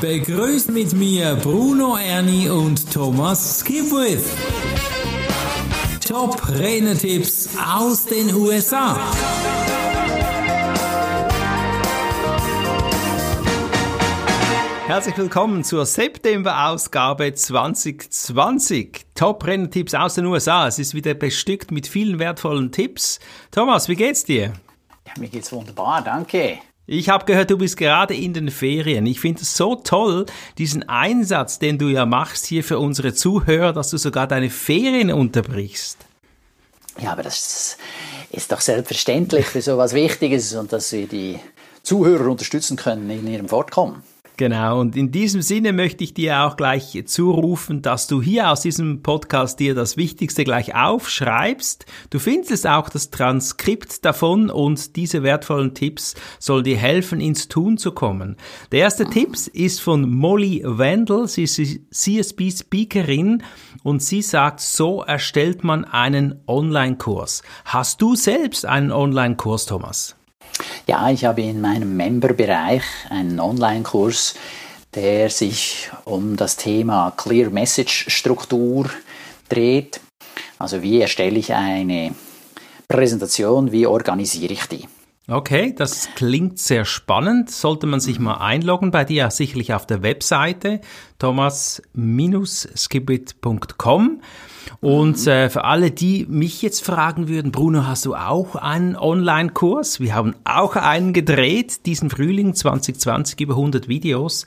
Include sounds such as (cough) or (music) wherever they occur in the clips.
Begrüßt mit mir Bruno Ernie und Thomas Skipwith. Top Renetipps aus den USA. Herzlich willkommen zur September-Ausgabe 2020. Top-Renner-Tipps aus den USA. Es ist wieder bestückt mit vielen wertvollen Tipps. Thomas, wie geht's dir? Ja, mir geht's wunderbar, danke. Ich habe gehört, du bist gerade in den Ferien. Ich finde es so toll, diesen Einsatz, den du ja machst hier für unsere Zuhörer, dass du sogar deine Ferien unterbrichst. Ja, aber das ist doch selbstverständlich für so was Wichtiges und dass wir die Zuhörer unterstützen können in ihrem Fortkommen. Genau, und in diesem Sinne möchte ich dir auch gleich zurufen, dass du hier aus diesem Podcast dir das Wichtigste gleich aufschreibst. Du findest auch das Transkript davon und diese wertvollen Tipps sollen dir helfen, ins Tun zu kommen. Der erste Tipp ist von Molly Wendell, sie ist CSB-Speakerin und sie sagt, so erstellt man einen Online-Kurs. Hast du selbst einen Online-Kurs, Thomas? Ja, ich habe in meinem Member-Bereich einen Online-Kurs, der sich um das Thema Clear Message Struktur dreht. Also wie erstelle ich eine Präsentation, wie organisiere ich die? Okay, das klingt sehr spannend. Sollte man sich mal einloggen bei dir, sicherlich auf der Webseite thomas-skibit.com. Und äh, für alle, die mich jetzt fragen würden, Bruno, hast du auch einen Online-Kurs? Wir haben auch einen gedreht, diesen Frühling 2020, über 100 Videos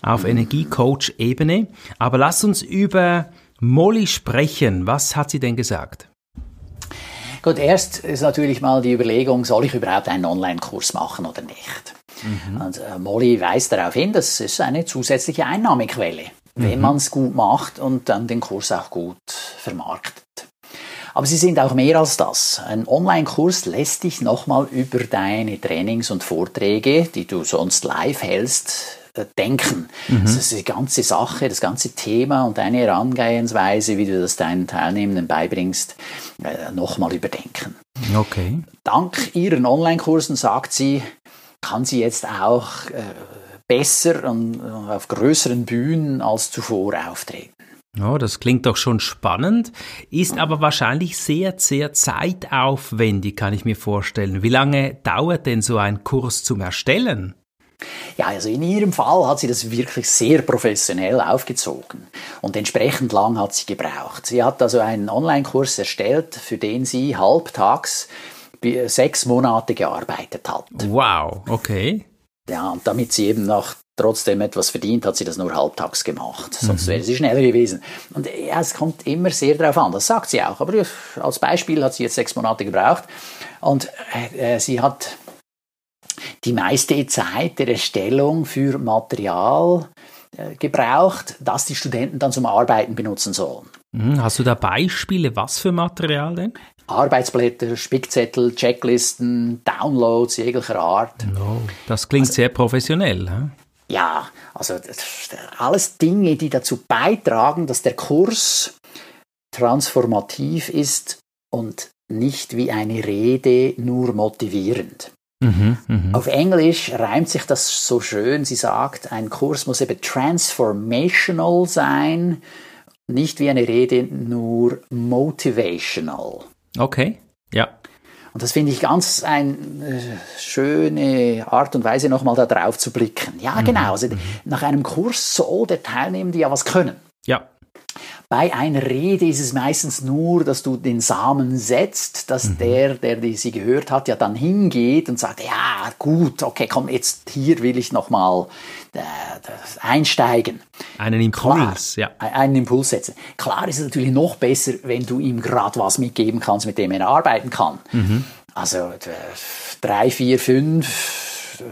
auf mhm. Energiecoach-Ebene. Aber lass uns über Molly sprechen. Was hat sie denn gesagt? Gut, erst ist natürlich mal die Überlegung, soll ich überhaupt einen Online-Kurs machen oder nicht? Mhm. Und äh, Molly weist darauf hin, das ist eine zusätzliche Einnahmequelle, wenn mhm. man es gut macht und dann den Kurs auch gut vermarktet. Aber sie sind auch mehr als das. Ein Online-Kurs lässt dich nochmal über deine Trainings und Vorträge, die du sonst live hältst, äh, denken. Mhm. Also das ist die ganze Sache, das ganze Thema und deine Herangehensweise, wie du das deinen Teilnehmenden beibringst, äh, nochmal überdenken. Okay. Dank ihren Online-Kursen, sagt sie, kann sie jetzt auch äh, besser und auf größeren Bühnen als zuvor auftreten. Oh, das klingt doch schon spannend, ist aber wahrscheinlich sehr, sehr zeitaufwendig, kann ich mir vorstellen. Wie lange dauert denn so ein Kurs zum Erstellen? Ja, also in ihrem Fall hat sie das wirklich sehr professionell aufgezogen und entsprechend lang hat sie gebraucht. Sie hat also einen Online-Kurs erstellt, für den sie halbtags sechs Monate gearbeitet hat. Wow, okay. Ja, und damit sie eben noch trotzdem etwas verdient, hat sie das nur halbtags gemacht. Sonst mhm. wäre sie schneller gewesen. Und ja, es kommt immer sehr darauf an, das sagt sie auch. Aber als Beispiel hat sie jetzt sechs Monate gebraucht und äh, sie hat die meiste Zeit der Erstellung für Material äh, gebraucht, das die Studenten dann zum Arbeiten benutzen sollen. Mhm, hast du da Beispiele, was für Material denn? Arbeitsblätter, Spickzettel, Checklisten, Downloads jeglicher Art. No, das klingt also, sehr professionell. Hm? Ja, also alles Dinge, die dazu beitragen, dass der Kurs transformativ ist und nicht wie eine Rede nur motivierend. Mhm, mh. Auf Englisch reimt sich das so schön. Sie sagt, ein Kurs muss eben transformational sein, nicht wie eine Rede nur motivational. Okay, ja. Und das finde ich ganz eine äh, schöne Art und Weise, nochmal da drauf zu blicken. Ja, mhm. genau. Also mhm. nach einem Kurs soll der Teilnehmende ja was können. Ja. Bei einer Rede ist es meistens nur, dass du den Samen setzt, dass mhm. der, der die sie gehört hat, ja dann hingeht und sagt, ja gut, okay, komm, jetzt hier will ich nochmal äh, einsteigen. Einen Impuls, Klar, ja. Einen Impuls setzen. Klar ist es natürlich noch besser, wenn du ihm gerade was mitgeben kannst, mit dem er arbeiten kann. Mhm. Also drei, vier, fünf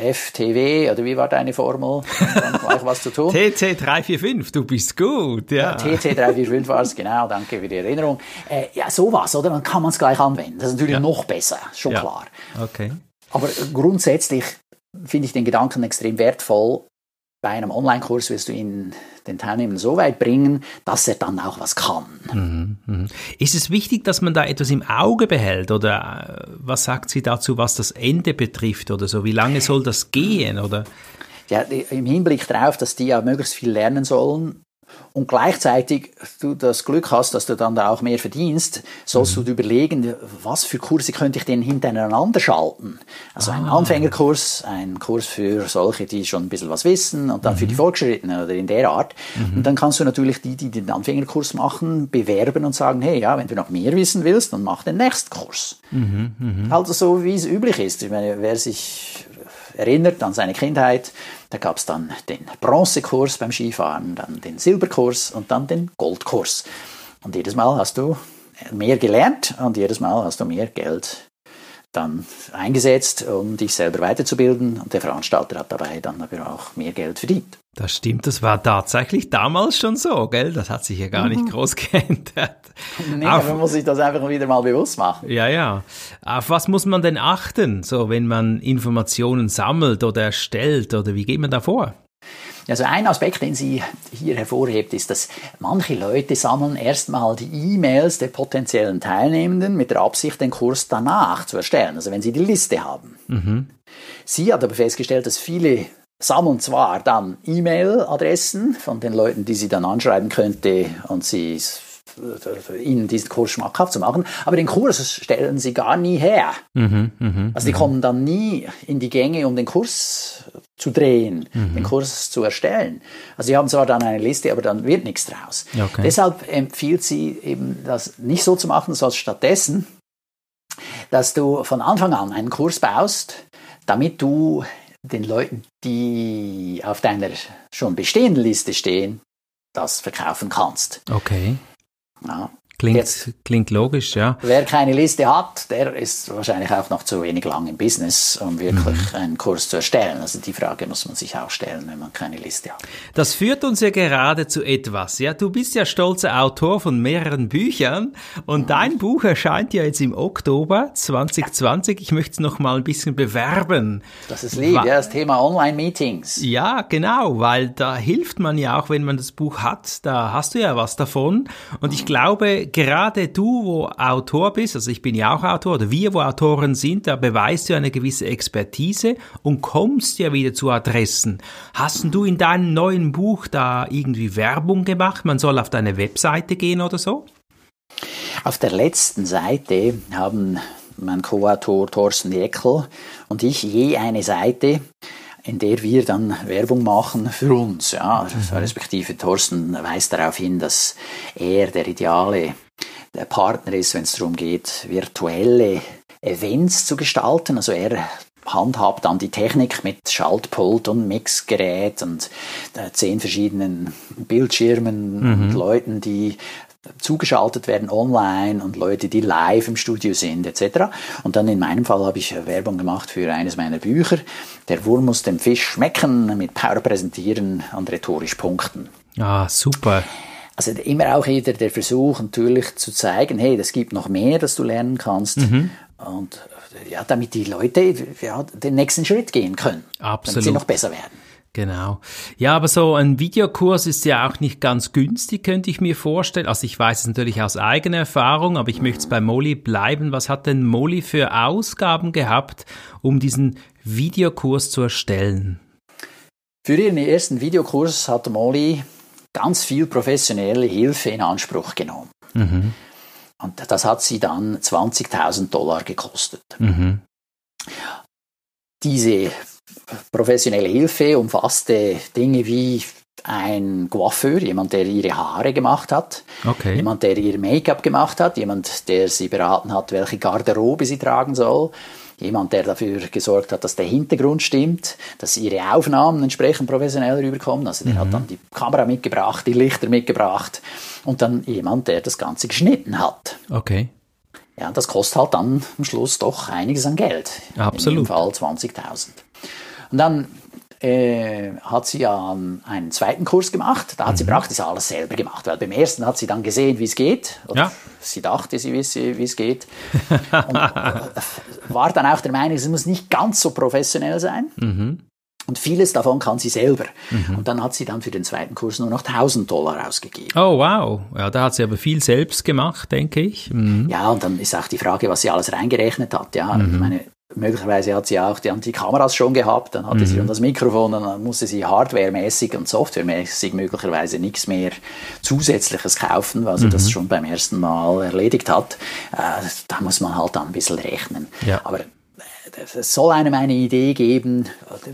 FTW, oder wie war deine Formel? Gleich was zu tun. (laughs) TC345, du bist gut, ja. ja TC345 war es, genau, danke für die Erinnerung. Äh, ja, sowas, oder? Dann kann man es gleich anwenden. Das ist natürlich ja. noch besser, schon ja. klar. Okay. Aber grundsätzlich finde ich den Gedanken extrem wertvoll, bei einem Online-Kurs wirst du ihn den Teilnehmern so weit bringen, dass er dann auch was kann. Mhm, mh. Ist es wichtig, dass man da etwas im Auge behält oder äh, was sagt sie dazu, was das Ende betrifft oder so? Wie lange soll das gehen oder? ja, im Hinblick darauf, dass die ja möglichst viel lernen sollen, und gleichzeitig du das Glück hast, dass du dann da auch mehr verdienst, sollst mhm. du überlegen, was für Kurse könnte ich denn hintereinander schalten. Also ah. ein Anfängerkurs, ein Kurs für solche, die schon ein bisschen was wissen und dann mhm. für die mhm. Fortgeschrittenen oder in der Art. Mhm. Und dann kannst du natürlich die, die den Anfängerkurs machen, bewerben und sagen, hey, ja, wenn du noch mehr wissen willst, dann mach den nächsten Kurs. Mhm. mhm. Also so, wie es üblich ist. Ich meine, wer sich erinnert an seine Kindheit. Da gab es dann den Bronzekurs beim Skifahren, dann den Silberkurs und dann den Goldkurs. Und jedes Mal hast du mehr gelernt und jedes Mal hast du mehr Geld dann eingesetzt, um dich selber weiterzubilden. Und der Veranstalter hat dabei dann aber auch mehr Geld verdient. Das stimmt, das war tatsächlich damals schon so, gell? Das hat sich ja gar nicht mhm. groß (laughs) geändert. Nee, Auf, man muss sich das einfach wieder mal bewusst machen. Ja, ja. Auf was muss man denn achten, so wenn man Informationen sammelt oder erstellt oder wie geht man da vor? Also ein Aspekt, den sie hier hervorhebt, ist, dass manche Leute sammeln erstmal die E-Mails der potenziellen Teilnehmenden mit der Absicht, den Kurs danach zu erstellen, also wenn sie die Liste haben. Mhm. Sie hat aber festgestellt, dass viele sammeln zwar dann E-Mail-Adressen von den Leuten, die sie dann anschreiben könnte und sie ihnen diesen Kurs schmackhaft zu machen, aber den Kurs stellen sie gar nie her. Mhm, mh, also die mh. kommen dann nie in die Gänge, um den Kurs zu drehen, mhm. den Kurs zu erstellen. Also sie haben zwar dann eine Liste, aber dann wird nichts draus. Okay. Deshalb empfiehlt sie eben, das nicht so zu machen, sondern stattdessen, dass du von Anfang an einen Kurs baust, damit du den Leuten, die auf deiner schon bestehenden Liste stehen, das verkaufen kannst. Okay. Ja. Klingt, Jetzt, klingt logisch, ja. Wer keine Liste hat, der ist wahrscheinlich auch noch zu wenig lang im Business, um wirklich mhm. einen Kurs zu erstellen. Also die Frage muss man sich auch stellen, wenn man keine Liste hat. Das führt uns ja gerade zu etwas. Ja, du bist ja stolzer Autor von mehreren Büchern und mhm. dein Buch erscheint ja jetzt im Oktober 2020. Ich möchte es noch mal ein bisschen bewerben. Das ist lieb, ja, das Thema Online-Meetings. Ja, genau, weil da hilft man ja auch, wenn man das Buch hat. Da hast du ja was davon. Und ich glaube, gerade du, wo Autor bist, also ich bin ja auch Autor, oder wir, wo Autoren sind, da beweist du eine gewisse Expertise und kommst ja wieder zu Adressen. Hast du in deinem neuen Buch da irgendwie Werbung gemacht? Man soll auf deine Webseite gehen oder so? Auf der letzten Seite haben mein Co-Autor Thorsten Jeckel und ich je eine Seite, in der wir dann Werbung machen für uns. Ja, mhm. respektive Thorsten weist darauf hin, dass er der ideale Partner ist, wenn es darum geht, virtuelle Events zu gestalten. Also er handhabt dann die Technik mit Schaltpult und Mixgerät und äh, zehn verschiedenen Bildschirmen mhm. und Leuten, die zugeschaltet werden online und Leute, die live im Studio sind etc. Und dann in meinem Fall habe ich Werbung gemacht für eines meiner Bücher. Der Wurm muss dem Fisch schmecken, mit Power präsentieren und rhetorisch punkten. Ah, super. Also immer auch wieder der Versuch natürlich zu zeigen, hey, das gibt noch mehr, das du lernen kannst. Mhm. Und ja, damit die Leute ja, den nächsten Schritt gehen können. Absolut. Damit sie noch besser werden. Genau. Ja, aber so ein Videokurs ist ja auch nicht ganz günstig, könnte ich mir vorstellen. Also ich weiß es natürlich aus eigener Erfahrung, aber ich möchte es bei Molly bleiben. Was hat denn Molly für Ausgaben gehabt, um diesen Videokurs zu erstellen? Für ihren ersten Videokurs hat Molly ganz viel professionelle Hilfe in Anspruch genommen. Mhm. Und das hat sie dann 20.000 Dollar gekostet. Mhm. Diese professionelle Hilfe umfasste Dinge wie ein Coiffeur, jemand, der ihre Haare gemacht hat, okay. jemand, der ihr Make-up gemacht hat, jemand, der sie beraten hat, welche Garderobe sie tragen soll, jemand, der dafür gesorgt hat, dass der Hintergrund stimmt, dass ihre Aufnahmen entsprechend professionell rüberkommen. Also der mhm. hat dann die Kamera mitgebracht, die Lichter mitgebracht und dann jemand, der das Ganze geschnitten hat. Okay. Ja, das kostet halt dann am Schluss doch einiges an Geld. Absolut. In dem Fall 20.000. Und dann äh, hat sie ja einen zweiten Kurs gemacht. Da hat mhm. sie praktisch alles selber gemacht, weil beim ersten hat sie dann gesehen, wie es geht. Ja. Sie dachte, sie wisse, wie es geht. (laughs) Und äh, war dann auch der Meinung, es muss nicht ganz so professionell sein. Mhm. Und vieles davon kann sie selber. Mhm. Und dann hat sie dann für den zweiten Kurs nur noch 1000 Dollar ausgegeben. Oh, wow. Ja, da hat sie aber viel selbst gemacht, denke ich. Mhm. Ja, und dann ist auch die Frage, was sie alles reingerechnet hat. Ja, mhm. ich meine, Möglicherweise hat sie auch die, die Kameras schon gehabt, dann hatte mhm. sie schon das Mikrofon und dann musste sie hardwaremäßig und softwaremäßig möglicherweise nichts mehr Zusätzliches kaufen, weil sie mhm. das schon beim ersten Mal erledigt hat. Äh, da muss man halt dann ein bisschen rechnen. Ja. Aber äh, es soll einem eine Idee geben,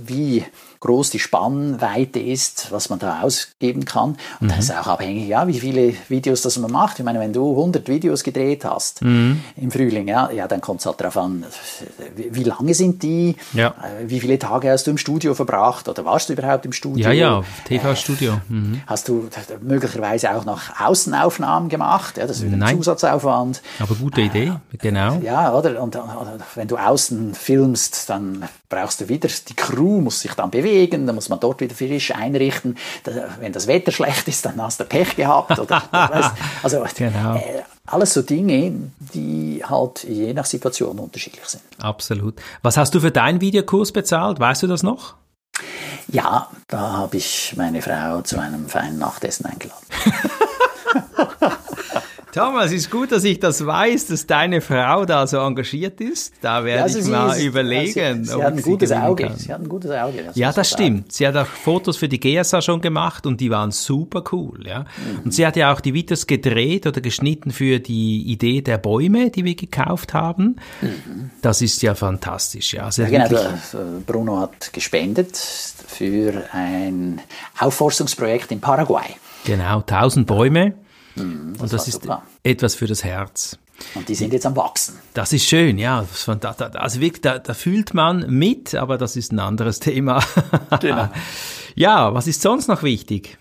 wie groß die Spannweite ist, was man da ausgeben kann. Und mhm. das ist auch abhängig, ja, wie viele Videos das man macht. Ich meine, wenn du 100 Videos gedreht hast mhm. im Frühling, ja, ja dann kommt es halt darauf an, wie, wie lange sind die, ja. Äh, wie viele Tage hast du im Studio verbracht oder warst du überhaupt im Studio? Ja, ja, TV-Studio. Äh, mhm. Hast du möglicherweise auch noch Außenaufnahmen gemacht? Ja, das ist wieder ein Zusatzaufwand. Aber gute Idee, äh, genau. Ja, oder? Und, oder wenn du außen filmst, dann brauchst du wieder, die Crew muss sich dann bewegen, dann muss man dort wieder frisch einrichten. wenn das Wetter schlecht ist, dann hast du Pech gehabt. Oder, (laughs) weißt, also genau. äh, alles so Dinge, die halt je nach Situation unterschiedlich sind. Absolut. Was hast du für deinen Videokurs bezahlt? Weißt du das noch? Ja, da habe ich meine Frau zu einem feinen Nachtessen eingeladen. (laughs) Thomas, ist gut, dass ich das weiß, dass deine Frau da so engagiert ist. Da werde ja, also ich mal ist, überlegen. Sie, sie hat ein gutes Auge. Sie hat ein gutes Auge. Das ja, das stimmt. Sie hat auch Fotos für die GSA schon gemacht und die waren super cool. Ja. Mhm. Und sie hat ja auch die Videos gedreht oder geschnitten für die Idee der Bäume, die wir gekauft haben. Mhm. Das ist ja fantastisch. Ja, also ja genau, Bruno hat gespendet für ein Aufforstungsprojekt in Paraguay. Genau, 1000 Bäume. Mhm, das und das ist super. etwas für das Herz. Und die sind jetzt am Wachsen. Das ist schön, ja. Also wirklich, da, da fühlt man mit, aber das ist ein anderes (laughs) Thema. Genau. ja, was ist sonst noch wichtig?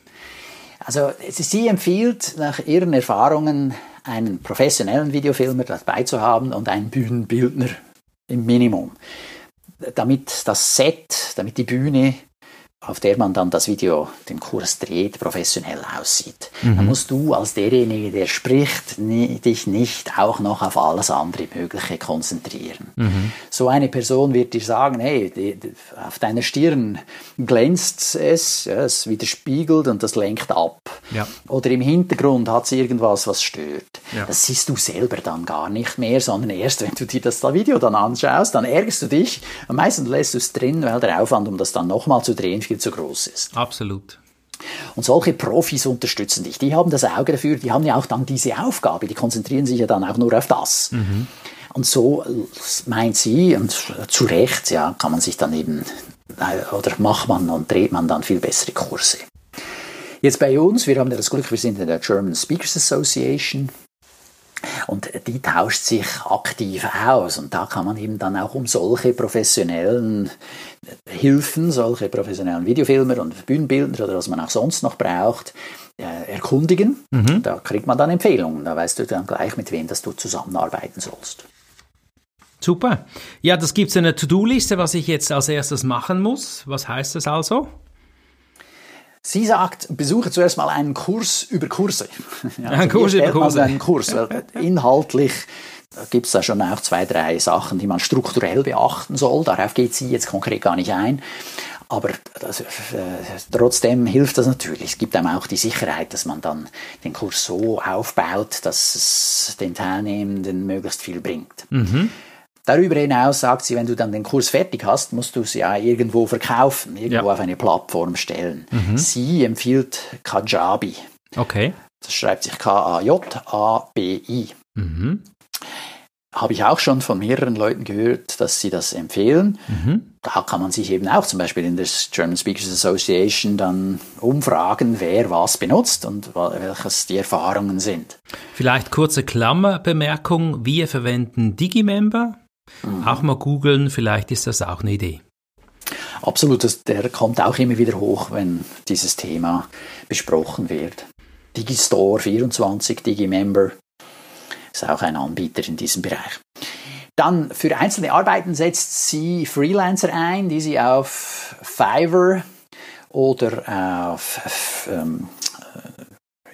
Also sie empfiehlt nach ihren Erfahrungen einen professionellen Videofilmer dabei zu haben und einen Bühnenbildner im Minimum. Damit das Set, damit die Bühne auf der man dann das Video, den Kurs dreht, professionell aussieht. Mhm. Dann musst du als derjenige, der spricht, dich nicht auch noch auf alles andere Mögliche konzentrieren. Mhm. So eine Person wird dir sagen, hey, auf deiner Stirn glänzt es, ja, es widerspiegelt und das lenkt ab. Ja. Oder im Hintergrund hat es irgendwas, was stört. Ja. Das siehst du selber dann gar nicht mehr, sondern erst, wenn du dir das Video dann anschaust, dann ärgerst du dich. Am meisten lässt du es drin, weil der Aufwand, um das dann nochmal zu drehen, viel zu groß ist. Absolut. Und solche Profis unterstützen dich. Die haben das Auge dafür, die haben ja auch dann diese Aufgabe, die konzentrieren sich ja dann auch nur auf das. Mhm. Und so meint sie, und zu Recht, ja, kann man sich dann eben, äh, oder macht man und dreht man dann viel bessere Kurse. Jetzt bei uns, wir haben ja das Glück, wir sind in der German Speakers Association. Und die tauscht sich aktiv aus. Und da kann man eben dann auch um solche professionellen Hilfen, solche professionellen Videofilmer und Bühnenbildner oder was man auch sonst noch braucht, äh, erkundigen. Mhm. Da kriegt man dann Empfehlungen. Da weißt du dann gleich, mit wem dass du zusammenarbeiten sollst. Super. Ja, das gibt es eine To-Do-Liste, was ich jetzt als erstes machen muss. Was heißt das also? Sie sagt, besuche zuerst mal einen Kurs über Kurse. (laughs) Ja, also ein Kurs über Kurse. Einen Kurs, (laughs) inhaltlich gibt es da schon auch zwei, drei Sachen, die man strukturell beachten soll. Darauf geht sie jetzt konkret gar nicht ein. Aber das, äh, trotzdem hilft das natürlich. Es gibt einem auch die Sicherheit, dass man dann den Kurs so aufbaut, dass es den Teilnehmenden möglichst viel bringt. Mhm. Darüber hinaus sagt sie, wenn du dann den Kurs fertig hast, musst du es ja irgendwo verkaufen, irgendwo ja. auf eine Plattform stellen. Mhm. Sie empfiehlt Kajabi. Okay. Das schreibt sich K-A-J-A-B-I. Mhm. Habe ich auch schon von mehreren Leuten gehört, dass sie das empfehlen. Mhm. Da kann man sich eben auch zum Beispiel in der German Speakers Association dann umfragen, wer was benutzt und welches die Erfahrungen sind. Vielleicht kurze Klammerbemerkung. Wir verwenden Digimember Mhm. Auch mal googeln, vielleicht ist das auch eine Idee. Absolut, das, der kommt auch immer wieder hoch, wenn dieses Thema besprochen wird. Digistore 24, Digimember ist auch ein Anbieter in diesem Bereich. Dann für einzelne Arbeiten setzt sie Freelancer ein, die sie auf Fiverr oder auf ähm,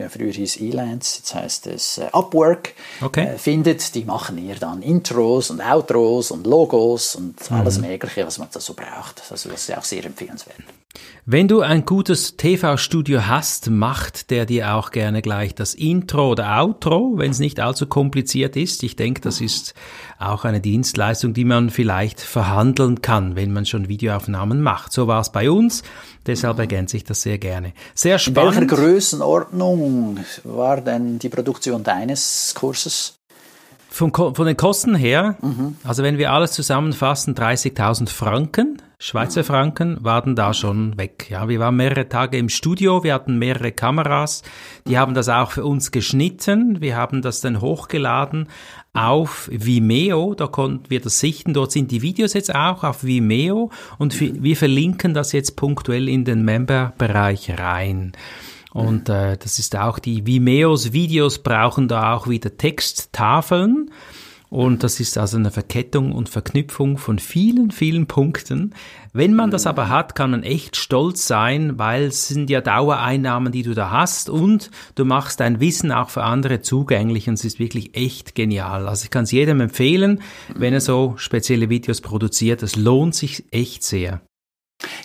früher hieß Elance, jetzt heißt es äh, Upwork, okay. äh, findet. Die machen hier dann Intros und Outros und Logos und mhm. alles Mögliche, was man da so braucht. Also das ist ja auch sehr empfehlenswert. Wenn du ein gutes TV-Studio hast, macht der dir auch gerne gleich das Intro oder Outro, wenn es nicht allzu kompliziert ist. Ich denke, das ist auch eine Dienstleistung, die man vielleicht verhandeln kann, wenn man schon Videoaufnahmen macht. So war es bei uns, deshalb ergänze ich das sehr gerne. Sehr spannend. In welcher Größenordnung war denn die Produktion deines Kurses? Von, von den Kosten her, mhm. also wenn wir alles zusammenfassen, 30.000 Franken, Schweizer Franken, waren da schon weg. Ja, wir waren mehrere Tage im Studio, wir hatten mehrere Kameras, die haben das auch für uns geschnitten, wir haben das dann hochgeladen auf Vimeo, da konnten wir das sichten, dort sind die Videos jetzt auch auf Vimeo und wir verlinken das jetzt punktuell in den Member-Bereich rein. Und äh, das ist auch die Vimeos Videos brauchen da auch wieder Texttafeln. Und das ist also eine Verkettung und Verknüpfung von vielen, vielen Punkten. Wenn man das aber hat, kann man echt stolz sein, weil es sind ja Dauereinnahmen, die du da hast und du machst dein Wissen auch für andere zugänglich und es ist wirklich echt genial. Also ich kann es jedem empfehlen, wenn er so spezielle Videos produziert. Es lohnt sich echt sehr.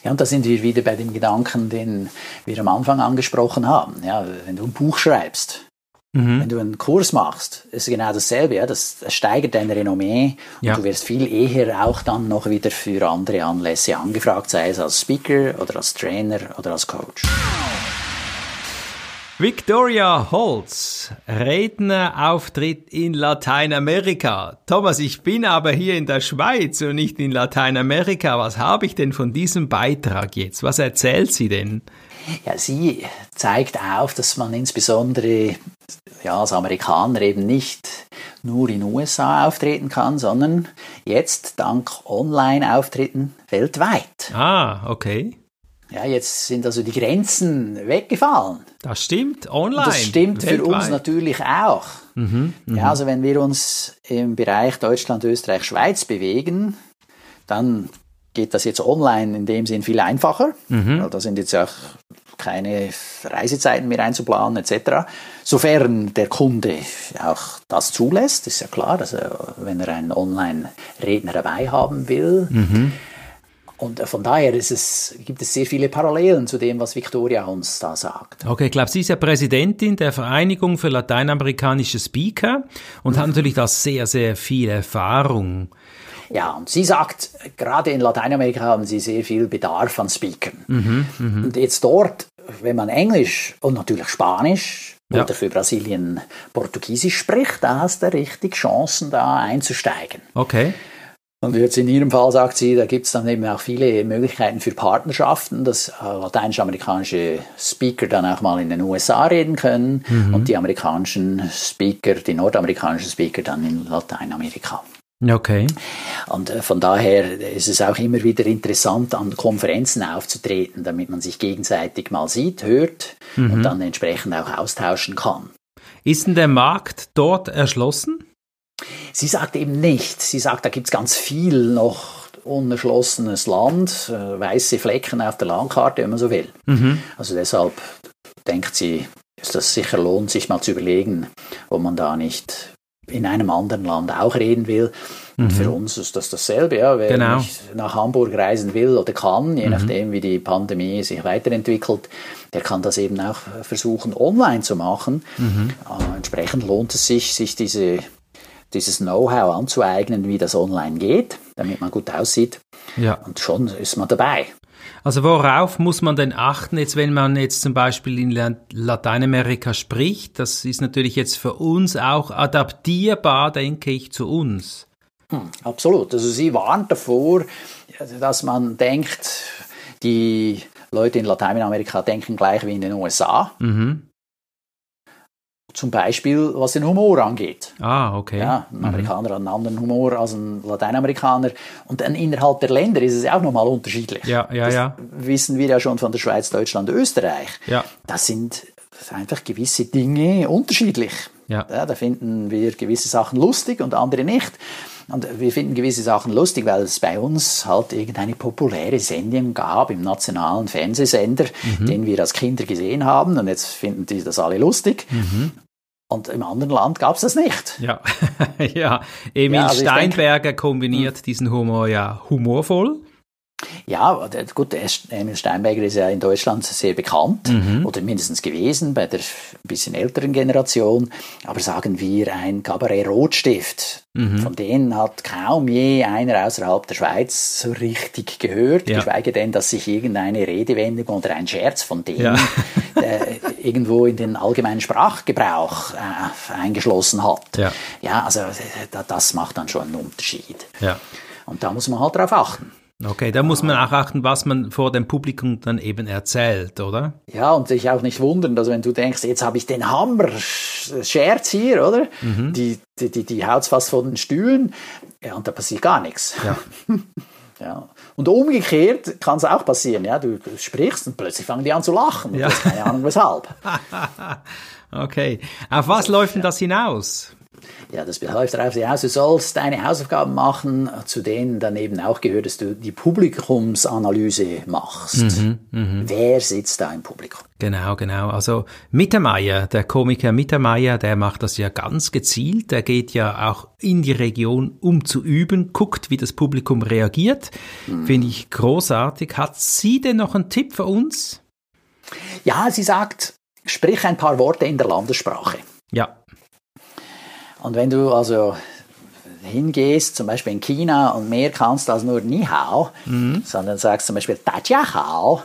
Ja, und da sind wir wieder bei dem Gedanken, den wir am Anfang angesprochen haben. Ja, wenn du ein Buch schreibst, mhm. wenn du einen Kurs machst, ist genau dasselbe. Ja, das, das steigert dein Renommee und ja. du wirst viel eher auch dann noch wieder für andere Anlässe angefragt, sei es als Speaker oder als Trainer oder als Coach. Victoria Holz, Rednerauftritt in Lateinamerika. Thomas, ich bin aber hier in der Schweiz und nicht in Lateinamerika. Was habe ich denn von diesem Beitrag jetzt? Was erzählt sie denn? Ja, sie zeigt auf, dass man insbesondere ja, als Amerikaner eben nicht nur in den USA auftreten kann, sondern jetzt dank Online-Auftritten weltweit. Ah, okay. Ja, jetzt sind also die Grenzen weggefallen. Das stimmt, online. Und das stimmt weltweit. für uns natürlich auch. Mhm, ja, mhm. also wenn wir uns im Bereich Deutschland, Österreich, Schweiz bewegen, dann geht das jetzt online in dem Sinn viel einfacher. Mhm. Da sind jetzt auch keine Reisezeiten mehr einzuplanen etc. Sofern der Kunde auch das zulässt, ist ja klar, also wenn er einen Online-Redner dabei haben will. Mhm und äh, von daher es, gibt es sehr viele Parallelen zu dem, was Victoria uns da sagt. Okay, ich glaube, sie ist ja Präsidentin der Vereinigung für lateinamerikanische Speaker und mhm. hat natürlich da sehr, sehr viel Erfahrung. Ja, und sie sagt, gerade in Lateinamerika haben sie sehr viel Bedarf an Speakern. Mhm, mh. Und jetzt dort, wenn man Englisch und natürlich Spanisch ja. oder für Brasilien Portugiesisch spricht, da hast du richtig Chancen, da einzusteigen. Okay. Und jetzt in Ihrem Fall sagt sie, da gibt es dann eben auch viele Möglichkeiten für Partnerschaften, dass äh, lateinisch-amerikanische Speaker dann auch mal in den USA reden können mhm. und die amerikanischen Speaker, die nordamerikanischen Speaker dann in Lateinamerika. Okay. Und äh, von daher ist es auch immer wieder interessant, an Konferenzen aufzutreten, damit man sich gegenseitig mal sieht, hört mhm. und dann entsprechend auch austauschen kann. Ist denn der Markt dort erschlossen? Sie sagt eben nicht. Sie sagt, da gibt es ganz viel noch unerschlossenes Land, äh, weiße Flecken auf der Landkarte, wenn man so will. Mhm. Also deshalb denkt sie, ist das sicher lohnt, sich mal zu überlegen, ob man da nicht in einem anderen Land auch reden will. Mhm. für uns ist das dasselbe. Ja. Wer genau. nach Hamburg reisen will oder kann, je mhm. nachdem, wie die Pandemie sich weiterentwickelt, der kann das eben auch versuchen, online zu machen. Mhm. Äh, entsprechend lohnt es sich, sich diese dieses Know-how anzueignen, wie das online geht, damit man gut aussieht. Ja. Und schon ist man dabei. Also worauf muss man denn achten, jetzt wenn man jetzt zum Beispiel in Lateinamerika spricht? Das ist natürlich jetzt für uns auch adaptierbar, denke ich, zu uns. Hm, absolut. Also sie warnt davor, dass man denkt, die Leute in Lateinamerika denken gleich wie in den USA. Mhm. Zum Beispiel, was den Humor angeht. Ah, okay. Ja, ein Amerikaner mhm. hat einen anderen Humor als ein Lateinamerikaner. Und dann innerhalb der Länder ist es ja auch nochmal unterschiedlich. Ja, ja, das ja. Wissen wir ja schon von der Schweiz, Deutschland, Österreich. Ja. Das sind einfach gewisse Dinge unterschiedlich. Ja. ja. Da finden wir gewisse Sachen lustig und andere nicht. Und wir finden gewisse Sachen lustig, weil es bei uns halt irgendeine populäre Sendung gab im nationalen Fernsehsender, mhm. den wir als Kinder gesehen haben. Und jetzt finden die das alle lustig. Mhm. Und im anderen Land gab es das nicht. Ja, (laughs) ja. Emil ja, also Steinberger denke, kombiniert diesen Humor ja humorvoll. Ja, gut, Emil Steinberger ist ja in Deutschland sehr bekannt mhm. oder mindestens gewesen bei der ein bisschen älteren Generation. Aber sagen wir ein Kabarett Rotstift, mhm. von denen hat kaum je einer außerhalb der Schweiz so richtig gehört, ja. geschweige denn, dass sich irgendeine Redewendung oder ein Scherz von denen ja. (laughs) äh, irgendwo in den allgemeinen Sprachgebrauch äh, eingeschlossen hat. Ja, ja also äh, das macht dann schon einen Unterschied. Ja. Und da muss man halt drauf achten. Okay, da muss man auch achten, was man vor dem Publikum dann eben erzählt, oder? Ja, und sich auch nicht wundern, dass wenn du denkst, jetzt habe ich den Hammer-Scherz hier, oder? Mhm. Die, die, die, die haut's fast von den Stühlen. Ja, und da passiert gar nichts. Ja. (laughs) ja. Und umgekehrt kann es auch passieren, ja. Du, sprichst und plötzlich fangen die an zu lachen. Ja. keine Ahnung weshalb. (laughs) okay. Auf was läuft denn das hinaus? Ja, das läuft darauf hinaus, du sollst deine Hausaufgaben machen, zu denen dann eben auch gehört, dass du die Publikumsanalyse machst. Mhm, mh. Wer sitzt da im Publikum? Genau, genau. Also Mittermeier, der Komiker Mittermeier, der macht das ja ganz gezielt. Der geht ja auch in die Region, um zu üben, guckt, wie das Publikum reagiert. Mhm. Finde ich großartig. Hat sie denn noch einen Tipp für uns? Ja, sie sagt, sprich ein paar Worte in der Landessprache. Ja. Und wenn du also hingehst, zum Beispiel in China und mehr kannst als nur Ni Hao, mhm. sondern sagst zum Beispiel Jia Hao,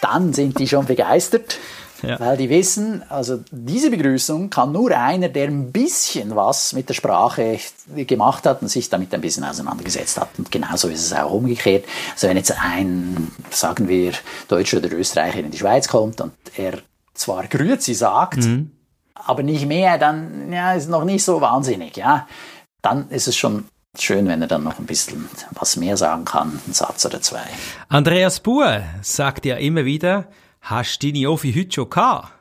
dann sind die schon begeistert. Ja. Weil die wissen, also diese Begrüßung kann nur einer, der ein bisschen was mit der Sprache gemacht hat und sich damit ein bisschen auseinandergesetzt hat. Und genauso ist es auch umgekehrt. Also wenn jetzt ein, sagen wir, Deutscher oder Österreicher in die Schweiz kommt und er zwar Grüezi sagt, mhm aber nicht mehr, dann ja, ist noch nicht so wahnsinnig. Ja, dann ist es schon schön, wenn er dann noch ein bisschen was mehr sagen kann, einen Satz oder zwei. Andreas Buhr sagt ja immer wieder, hast du deine Ofi heute schon gehabt?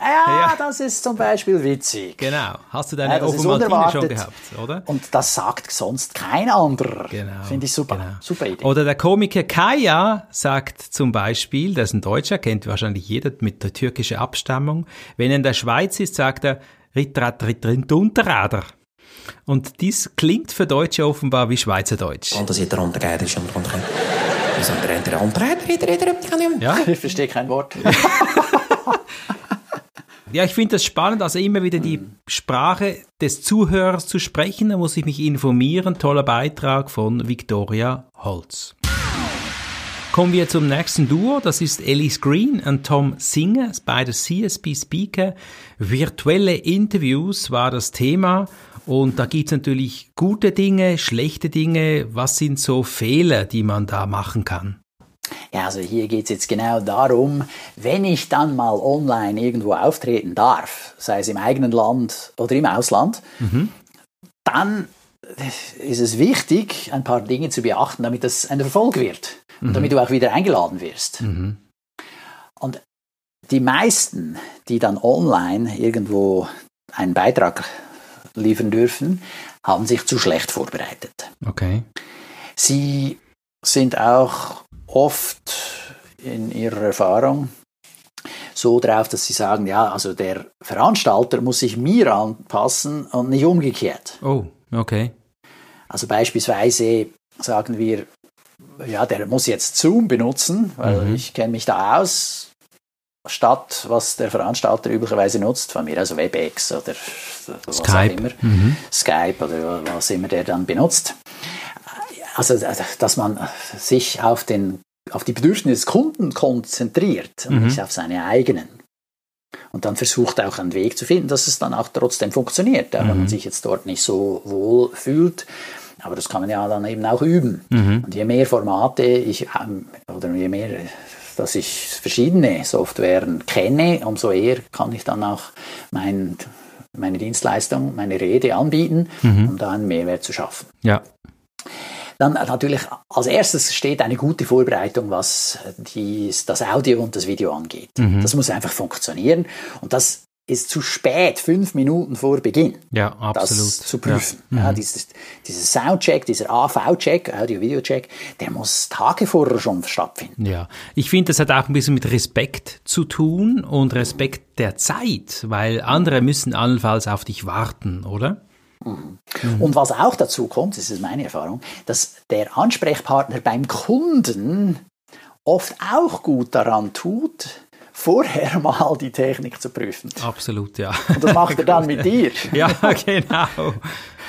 Ja, ja, das ist zum Beispiel witzig. Genau. Hast du deine ja, Ofen schon gehabt, oder? Und das sagt sonst kein anderer. Genau. Finde ich super. Genau. Super Idee. Oder der Komiker Kaya sagt zum Beispiel, der ist ein Deutscher, kennt wahrscheinlich jeder mit der türkischen Abstammung. Wenn er in der Schweiz ist, sagt er, Rittrat, Rittrin, Unterrader. Und dies klingt für Deutsche offenbar wie Schweizerdeutsch. Und das ist der Untergeider schon runter. Ja, ich verstehe kein Wort. Ja, ich finde das spannend, also immer wieder die Sprache des Zuhörers zu sprechen. Da muss ich mich informieren. Toller Beitrag von Victoria Holz. Kommen wir zum nächsten Duo. Das ist Elise Green und Tom Singer, beide CSP Speaker. Virtuelle Interviews war das Thema. Und da gibt's natürlich gute Dinge, schlechte Dinge. Was sind so Fehler, die man da machen kann? Ja, also hier geht es jetzt genau darum, wenn ich dann mal online irgendwo auftreten darf, sei es im eigenen Land oder im Ausland, mhm. dann ist es wichtig, ein paar Dinge zu beachten, damit das ein Erfolg wird und mhm. damit du auch wieder eingeladen wirst. Mhm. Und die meisten, die dann online irgendwo einen Beitrag liefern dürfen, haben sich zu schlecht vorbereitet. Okay. Sie sind auch oft in ihrer Erfahrung so drauf, dass sie sagen, ja, also der Veranstalter muss sich mir anpassen und nicht umgekehrt. Oh, okay. Also beispielsweise sagen wir, ja, der muss jetzt Zoom benutzen, weil mhm. ich kenne mich da aus, statt was der Veranstalter üblicherweise nutzt, von mir also WebEx oder was Skype. auch immer, mhm. Skype oder was immer der dann benutzt. Also, dass man sich auf, den, auf die Bedürfnisse des Kunden konzentriert und mhm. nicht auf seine eigenen. Und dann versucht auch einen Weg zu finden, dass es dann auch trotzdem funktioniert, mhm. wenn man mhm. sich jetzt dort nicht so wohl fühlt. Aber das kann man ja dann eben auch üben. Mhm. Und je mehr Formate ich, ähm, oder je mehr, dass ich verschiedene Softwaren kenne, umso eher kann ich dann auch mein, meine Dienstleistung, meine Rede anbieten, mhm. um da einen Mehrwert zu schaffen. Ja. Dann natürlich als erstes steht eine gute Vorbereitung, was die, das Audio und das Video angeht. Mhm. Das muss einfach funktionieren und das ist zu spät, fünf Minuten vor Beginn, ja, absolut. das zu prüfen. Ja. Mhm. Ja, dieses, dieser Soundcheck, dieser AV-Check, Audio-Video-Check, der muss Tage vorher schon stattfinden. Ja, ich finde, das hat auch ein bisschen mit Respekt zu tun und Respekt der Zeit, weil andere müssen allenfalls auf dich warten, oder? Mhm. Und was auch dazu kommt, das ist meine Erfahrung, dass der Ansprechpartner beim Kunden oft auch gut daran tut, vorher (laughs) mal die Technik zu prüfen. Absolut, ja. Und das macht er dann mit (laughs) dir. ja, genau.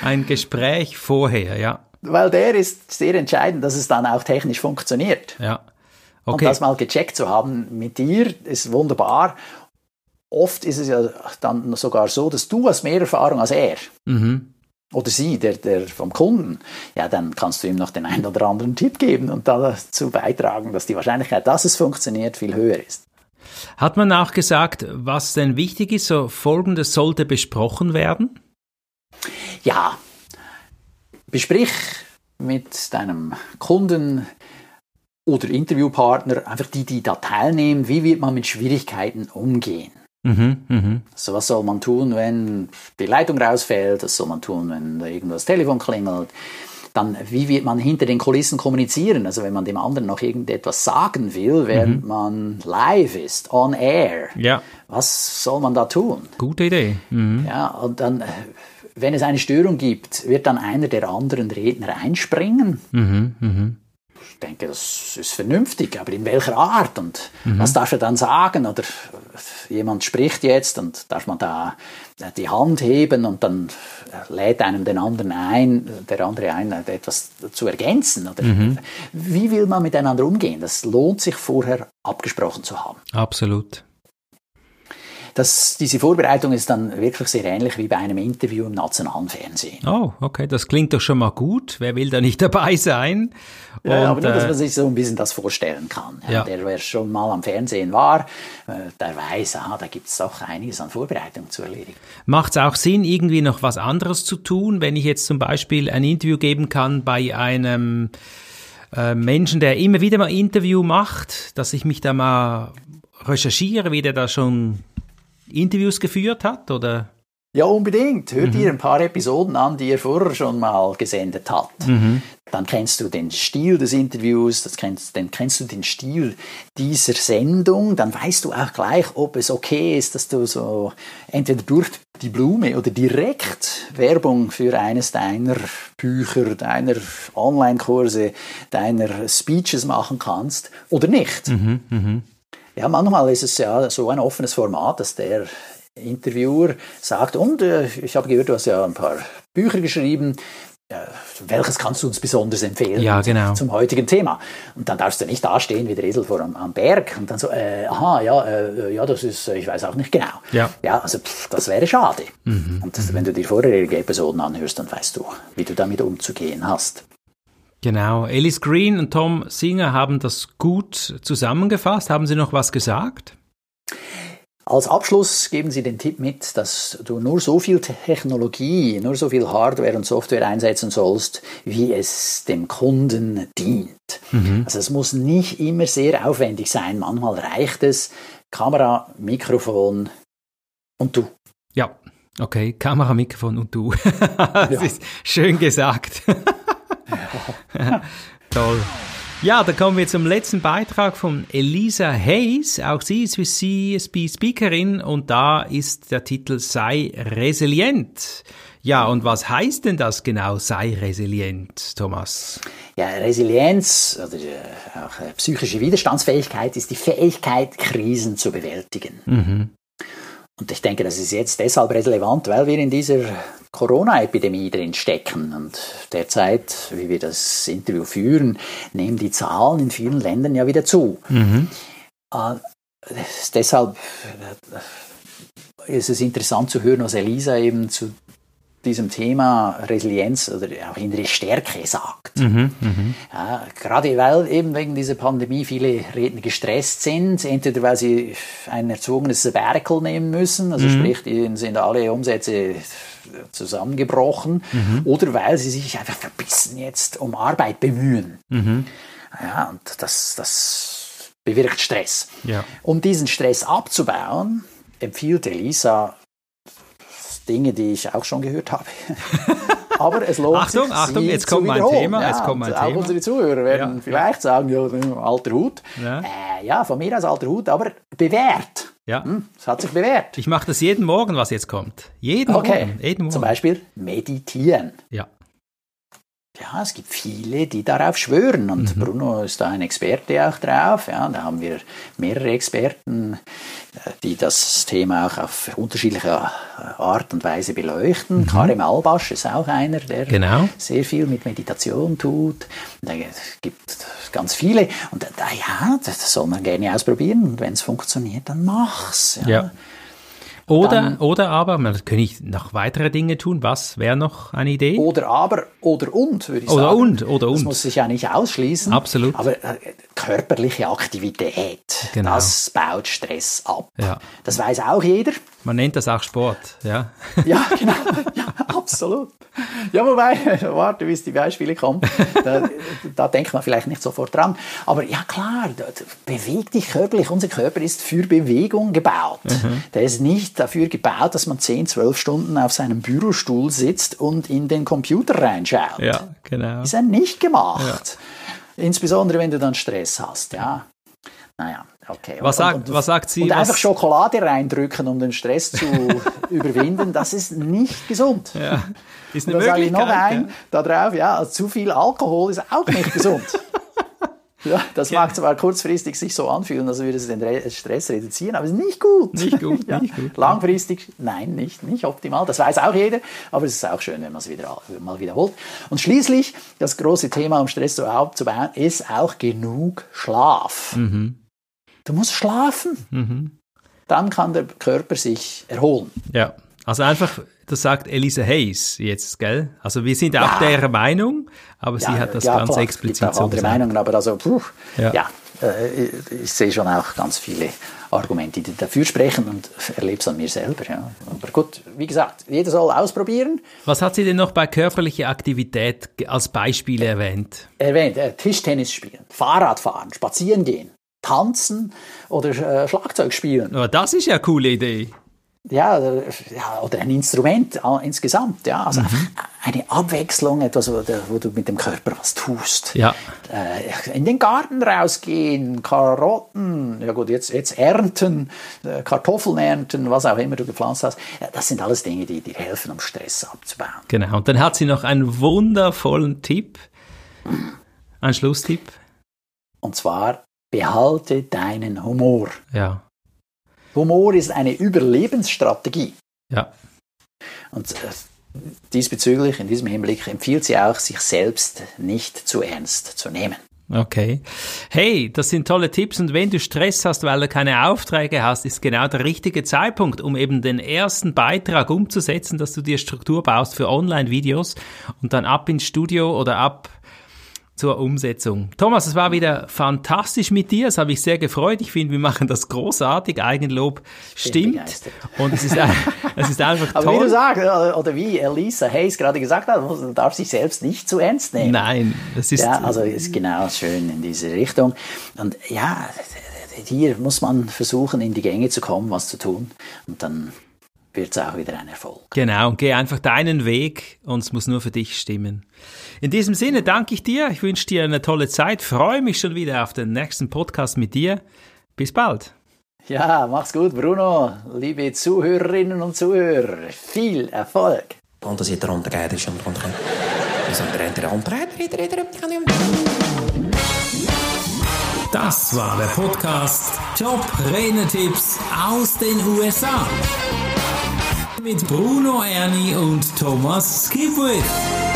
Ein Gespräch vorher, ja. Weil der ist sehr entscheidend, dass es dann auch technisch funktioniert. Ja. Okay. Und das mal gecheckt zu haben mit dir ist wunderbar. Oft ist es ja dann sogar so, dass du hast mehr Erfahrung als er. Mhm. Oder sie, der, der vom Kunden. Ja, dann kannst du ihm noch den einen oder anderen Tipp geben und dazu beitragen, dass die Wahrscheinlichkeit, dass es funktioniert, viel höher ist. Hat man auch gesagt, was denn wichtig ist? So folgendes sollte besprochen werden? Ja, besprich mit deinem Kunden oder Interviewpartner einfach die, die da teilnehmen, wie wird man mit Schwierigkeiten umgehen. Mhm, mh. So was soll man tun, wenn die Leitung rausfällt, was soll man tun, wenn da irgendwo das Telefon klingelt. Dann, wie wird man hinter den Kulissen kommunizieren? Also wenn man dem anderen noch irgendetwas sagen will, während mhm. man live ist, on air. Ja. Was soll man da tun? Gute Idee. Mhm. Ja, und dann wenn es eine Störung gibt, wird dann einer der anderen Redner einspringen? Mhm, mh. Ich denke, das ist vernünftig, aber in welcher Art und mhm. was darf er dann sagen? Oder jemand spricht jetzt und darf man da die Hand heben und dann lädt einem den anderen ein, der andere ein, etwas zu ergänzen? Oder mhm. wie will man miteinander umgehen? Das lohnt sich vorher abgesprochen zu haben. Absolut das, diese Vorbereitung ist dann wirklich sehr ähnlich wie bei einem Interview im nationalen Fernsehen. Oh, okay, das klingt doch schon mal gut. Wer will da nicht dabei sein? Und, ja, aber nur, dass man sich so ein bisschen das vorstellen kann. Ja. Der, wer schon mal am Fernsehen war, äh, der weiß, ah, da gibt es doch einiges an Vorbereitung zu erledigen. Macht es auch Sinn, irgendwie noch was anderes zu tun, wenn ich jetzt zum Beispiel ein Interview geben kann bei einem äh, Menschen, der immer wieder mal Interview macht, dass ich mich da mal recherchiere, wie der da schon Interviews geführt hat, oder? Ja, unbedingt. Hör mhm. dir ein paar Episoden an, die er vorher schon mal gesendet hat. Mhm. Dann kennst du den Stil des Interviews, das kennst, dann kennst du den Stil dieser Sendung. Dann weißt du auch gleich, ob es okay ist, dass du so entweder durch die Blume oder direkt Werbung für eines deiner Bücher, deiner Online-Kurse, deiner Speeches machen kannst oder nicht. Mhm. Ja, manchmal ist es ja so ein offenes Format, dass der Interviewer sagt, und äh, ich habe gehört, du hast ja ein paar Bücher geschrieben, äh, welches kannst du uns besonders empfehlen ja, genau. zum heutigen Thema? Und dann darfst du nicht dastehen wie der Esel vor am, am Berg und dann so, äh, aha, ja, äh, ja, das ist, ich weiß auch nicht genau. Ja, ja also pff, das wäre schade. Mhm. Und das, wenn du die vorherige Episoden anhörst, dann weißt du, wie du damit umzugehen hast. Genau. Alice Green und Tom Singer haben das gut zusammengefasst. Haben Sie noch was gesagt? Als Abschluss geben Sie den Tipp mit, dass du nur so viel Technologie, nur so viel Hardware und Software einsetzen sollst, wie es dem Kunden dient. Mhm. Also es muss nicht immer sehr aufwendig sein. Manchmal reicht es Kamera, Mikrofon und du. Ja, okay, Kamera, Mikrofon und du. (laughs) das ja. ist schön gesagt. (laughs) (laughs) Toll. Ja, da kommen wir zum letzten Beitrag von Elisa Hayes. Auch sie ist wie CSB Speakerin und da ist der Titel Sei resilient. Ja, und was heißt denn das genau, sei resilient, Thomas? Ja, Resilienz oder äh, auch äh, psychische Widerstandsfähigkeit ist die Fähigkeit, Krisen zu bewältigen. Mhm. Und ich denke, das ist jetzt deshalb relevant, weil wir in dieser Corona-Epidemie drin stecken. Und derzeit, wie wir das Interview führen, nehmen die Zahlen in vielen Ländern ja wieder zu. Mhm. Äh, deshalb äh, ist es interessant zu hören, was Elisa eben zu diesem Thema Resilienz oder auch innere Stärke sagt. Mhm, mh. ja, gerade weil eben wegen dieser Pandemie viele Redner gestresst sind, entweder weil sie ein erzwungenes Sabbatical nehmen müssen, also mhm. sprich, ihnen sind alle Umsätze zusammengebrochen, mhm. oder weil sie sich einfach verbissen jetzt um Arbeit bemühen. Mhm. Ja, und das, das bewirkt Stress. Ja. Um diesen Stress abzubauen, empfiehlt Elisa Dinge, die ich auch schon gehört habe. (laughs) Aber es lohnt Achtung, sich, Achtung, jetzt kommt mein Thema. Ja, jetzt kommt mein auch Thema. unsere Zuhörer werden ja, vielleicht ja. sagen, ja, alter Hut. Ja. Äh, ja, von mir aus alter Hut, aber bewährt. Ja. Hm, das hat sich bewährt. Ich mache das jeden Morgen, was jetzt kommt. Jeden Okay. Morgen. Jeden Morgen. Zum Beispiel meditieren. Ja. Ja, es gibt viele, die darauf schwören und Bruno ist da ein Experte auch drauf. Ja, da haben wir mehrere Experten, äh, die das Thema auch auf unterschiedliche äh, Art und Weise beleuchten. Karim Albasch ist auch einer, der Genau. sehr viel mit Meditation tut. Da gibt ganz viele und da, ja, das soll man gerne ausprobieren und wenn es funktioniert, dann mach's. Ja. Oder, oder aber, man könnte ich noch weitere Dinge tun. Was wäre noch eine Idee? Oder aber, oder und, würde ich Oder sagen. und, oder Das und. muss sich ja nicht ausschließen. Absolut. Aber äh, körperliche Aktivität, Genau. das baut Stress ab. Ja. Das weiß auch jeder. Man nennt das auch Sport, ja. Ja, genau. Ja, absolut. Ja, wobei, warte, bis die Beispiele kommen. Da, da denkt man vielleicht nicht sofort dran. Aber ja, klar, beweg dich körperlich. Unser Körper ist für Bewegung gebaut. Mhm. Der ist nicht dafür gebaut, dass man 10, 12 Stunden auf seinem Bürostuhl sitzt und in den Computer reinschaut. Ja, genau. Ist er nicht gemacht. Insbesondere, wenn du dann Stress hast, ja. Naja, okay. Was sagt- was sagt sie, Und was- einfach Schokolade reindrücken, um den Stress zu (laughs) überwinden, das ist nicht gesund. Ja. Ist Und eine da sage ich noch ein, da drauf, ja, also zu viel Alkohol ist auch nicht gesund. (laughs) Ja, das mag zwar kurzfristig sich so anfühlen, als würde es den Re Stress reduzieren, aber es ist nicht gut. Nicht gut, (laughs) ja. nicht gut. Langfristig, nein, nicht, nicht optimal. Das weiß auch jeder, aber es ist auch schön, wenn man es wieder, mal wiederholt. Und schließlich, das große Thema, um Stress so aufzubauen, ist auch genug Schlaf. Mhm. Du musst schlafen. Dann kann der Körper sich erholen. Ja, also einfach, das sagt Elisa Hayes jetzt, gell? Also wir sind auch Ja. der Meinung, aber sie hat das ganz klar, explizit gibt auch so andere gesagt. Meinungen, aber also, puh, Ja. ja, äh, ich, ich sehe schon auch ganz viele Argumente, die dafür sprechen und erlebe es an mir selber. Ja. Aber gut, wie gesagt, jeder soll ausprobieren. Was hat sie denn noch bei körperlicher Aktivität als Beispiele erwähnt? Erwähnt, äh, Tischtennis spielen, Fahrradfahren, spazieren gehen, tanzen oder äh, Schlagzeug spielen. Oh, das ist ja eine coole Idee. Ja, oder, ja, oder ein Instrument äh, insgesamt. Ja, also einfach eine Abwechslung, etwas, wo, du- wo du mit dem Körper was tust. Ja. Äh, in den Garten rausgehen, Karotten, ja gut, jetzt, jetzt ernten, äh, Kartoffeln ernten, was auch immer du gepflanzt hast. Das sind alles Dinge, die dir helfen, um Stress abzubauen. Genau. Und dann hat sie noch einen wundervollen Tipp. Ein Schlusstipp. Und zwar, behalte deinen Humor. Ja. Humor ist eine Überlebensstrategie. Ja. Und äh, diesbezüglich, in diesem Hinblick, empfiehlt sie auch, sich selbst nicht zu ernst zu nehmen. Okay. Hey, das sind tolle Tipps und wenn du Stress hast, weil du keine Aufträge hast, ist genau der richtige Zeitpunkt, um eben den ersten Beitrag umzusetzen, dass du dir Struktur baust für Online-Videos und dann ab ins Studio oder ab zur Umsetzung. Thomas, es war wieder fantastisch mit dir. Es habe mich sehr gefreut. Ich finde, wir machen das großartig. Eigenlob stimmt. begeistert. Und es ist, (laughs) es ist einfach Aber wie toll. du sagst, oder oder wie Elisa Hayes gerade gesagt hat, man darf sich selbst nicht zu ernst nehmen. Nein, das ist Ja, also ist genau schön in diese Richtung. Und ja, hier muss man versuchen, in die Gänge zu kommen, was zu tun. Und dann wird es auch wieder ein Erfolg. Genau, und geh einfach deinen Weg und es muss nur für dich stimmen. In diesem Sinne danke ich dir, ich wünsche dir eine tolle Zeit, freue mich schon wieder auf den nächsten Podcast mit dir. Bis bald. Ja, mach's gut, Bruno. Liebe Zuhörerinnen und Zuhörer, viel Erfolg. Und da zit er onder kijken, dus je moet gaan. Dus dan rent er onder. Das war der Podcast Top Renetipps aus den USA. Mit Bruno Ernie und Thomas Skipwith.